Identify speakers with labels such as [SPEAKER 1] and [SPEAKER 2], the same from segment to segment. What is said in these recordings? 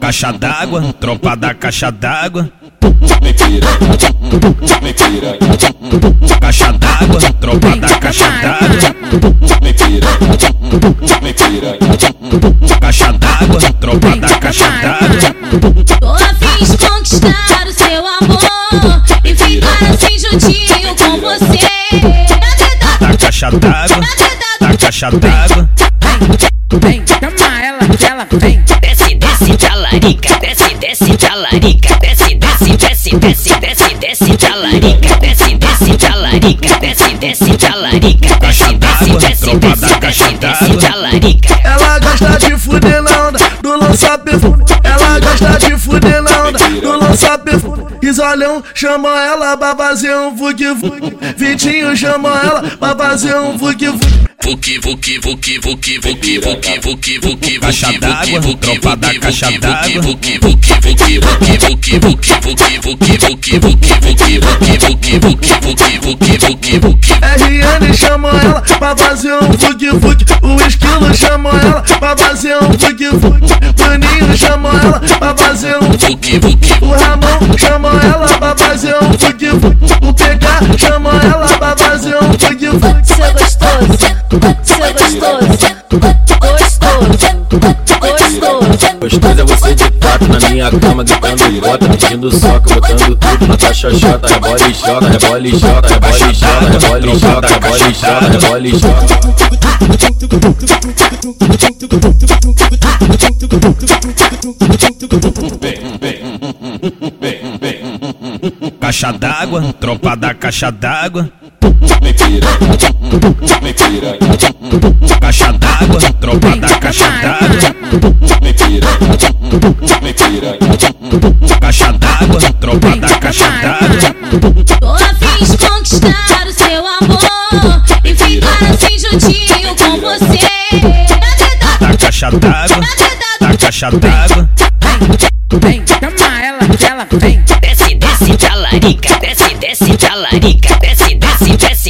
[SPEAKER 1] Caixa d'água, tropa da caixa d'água. Caixa d'água, tropa da caixa d'água. Caixa d'água, tropa da caixa d'água.
[SPEAKER 2] Tô a fim de conquistar o seu amor e ficar assim juntinho com você.
[SPEAKER 1] Da caixa d'água, da caixa d'água.
[SPEAKER 3] Vem, chama ela, ela vem.
[SPEAKER 4] desce, desce, talarica, desce, desce, talarica, desce, desce, desce, desce, desce, desce, talarica, desce, desce, talarica, desce, desce, talarica, desce, desce, desce, desce, desce, talarica.
[SPEAKER 5] Ela gosta de fuder na onda do lança perfume. Ela gosta de fuder na onda do lança perfume. Isolhão chama ela pra fazer um vug. Vitinho chama ela pra fazer um vug.
[SPEAKER 4] Vuki, vuki, vuki, vuki, vuki, vuki, vuki, vuki,
[SPEAKER 1] Caixa
[SPEAKER 4] vuki,
[SPEAKER 1] d'água,
[SPEAKER 4] vuki, vuki,
[SPEAKER 1] tropa da
[SPEAKER 4] vuki,
[SPEAKER 1] caixa
[SPEAKER 4] vuki,
[SPEAKER 1] d'água.
[SPEAKER 4] vuki, vuki, vuki, vuki, vuki, vuki, vuki, vuki, vuki, vuki, vuki, vuki, vuki, vuki, vuki, vuki, vuki, vuki.
[SPEAKER 5] RN chama ela pra fazer um vug vug. O esquilo chama ela pra fazer um vug vug. Maninho chama ela pra fazer um
[SPEAKER 4] Vuki, vuki,
[SPEAKER 5] O Ramon chama ela pra fazer um vug vug. O PK chama ela
[SPEAKER 2] Gostoso
[SPEAKER 6] é você de quatro na minha cama, gritando idiota, pedindo soco, botando tudo na tua xota Rebola e joga, rebola e joga, rebola e joga, rebola e joga,
[SPEAKER 7] rebola e joga, rebola e joga.
[SPEAKER 1] Caixa d'água, tropa da caixa d'água.
[SPEAKER 7] Me piranha, me piranha.
[SPEAKER 1] Caixa d'água, tropa da caixa d'água.
[SPEAKER 7] Me piranha, me piranha.
[SPEAKER 1] Caixa d'água, tropa da caixa d'água.
[SPEAKER 2] Tô a fim de conquistar o seu amor e ficar assim juntinho com você.
[SPEAKER 1] Da caixa d'água, da caixa d'água.
[SPEAKER 3] Chama ela, ela vem.
[SPEAKER 4] desce, desce, talarica, desce, desce, talarica, desce,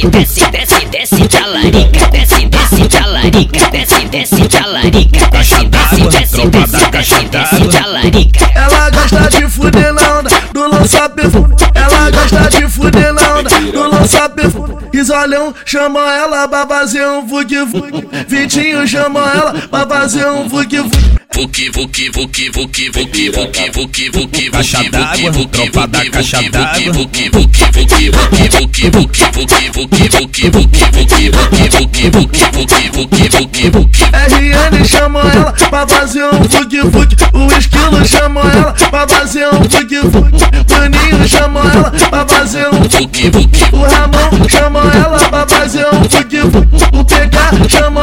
[SPEAKER 4] desce, desce, desce, desce, desce, talarica, desce, desce, talarica, desce, desce, talarica, desce, desce, desce, desce, desce, talarica.
[SPEAKER 5] Ela gosta de fuder na onda do lança perfume. Ela gosta de fuder na onda do lança perfume. Isolhão chama ela pra fazer um vug vug. Vitinho chama ela pra fazer um vug vug.
[SPEAKER 4] Vuki, vuki, vuki, vuki, vuki, vuki, vuki, vuki,
[SPEAKER 1] Caixa
[SPEAKER 4] vuki,
[SPEAKER 1] d'água,
[SPEAKER 4] vuki, vuki,
[SPEAKER 1] tropa da
[SPEAKER 4] vuki,
[SPEAKER 1] caixa
[SPEAKER 4] vuki,
[SPEAKER 1] d'água.
[SPEAKER 4] vuki, vuki, vuki, vuki, vuki, vuki, vuki, vuki, vuki, vuki, vuki, vuki, vuki, vuki, vuki, vuki, vuki, vuki.
[SPEAKER 5] RN chama ela pra fazer um vug vug. O esquilo chama ela pra fazer um vug vug. Maninho chama ela pra fazer um
[SPEAKER 4] Vuki, vuki,
[SPEAKER 5] O Ramon chama ela pra fazer um vug vug. O PK chama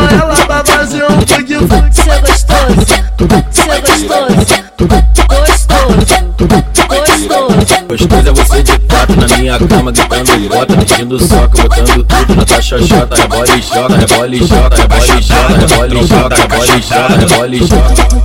[SPEAKER 2] Gostoso
[SPEAKER 6] é você de quatro na minha cama, gritando bota, pedindo soca, botando tudo na tua xoxota. Rebola e joga, rebola e joga, rebola e joga, rebola e joga,
[SPEAKER 1] rebola e joga, rebola e joga.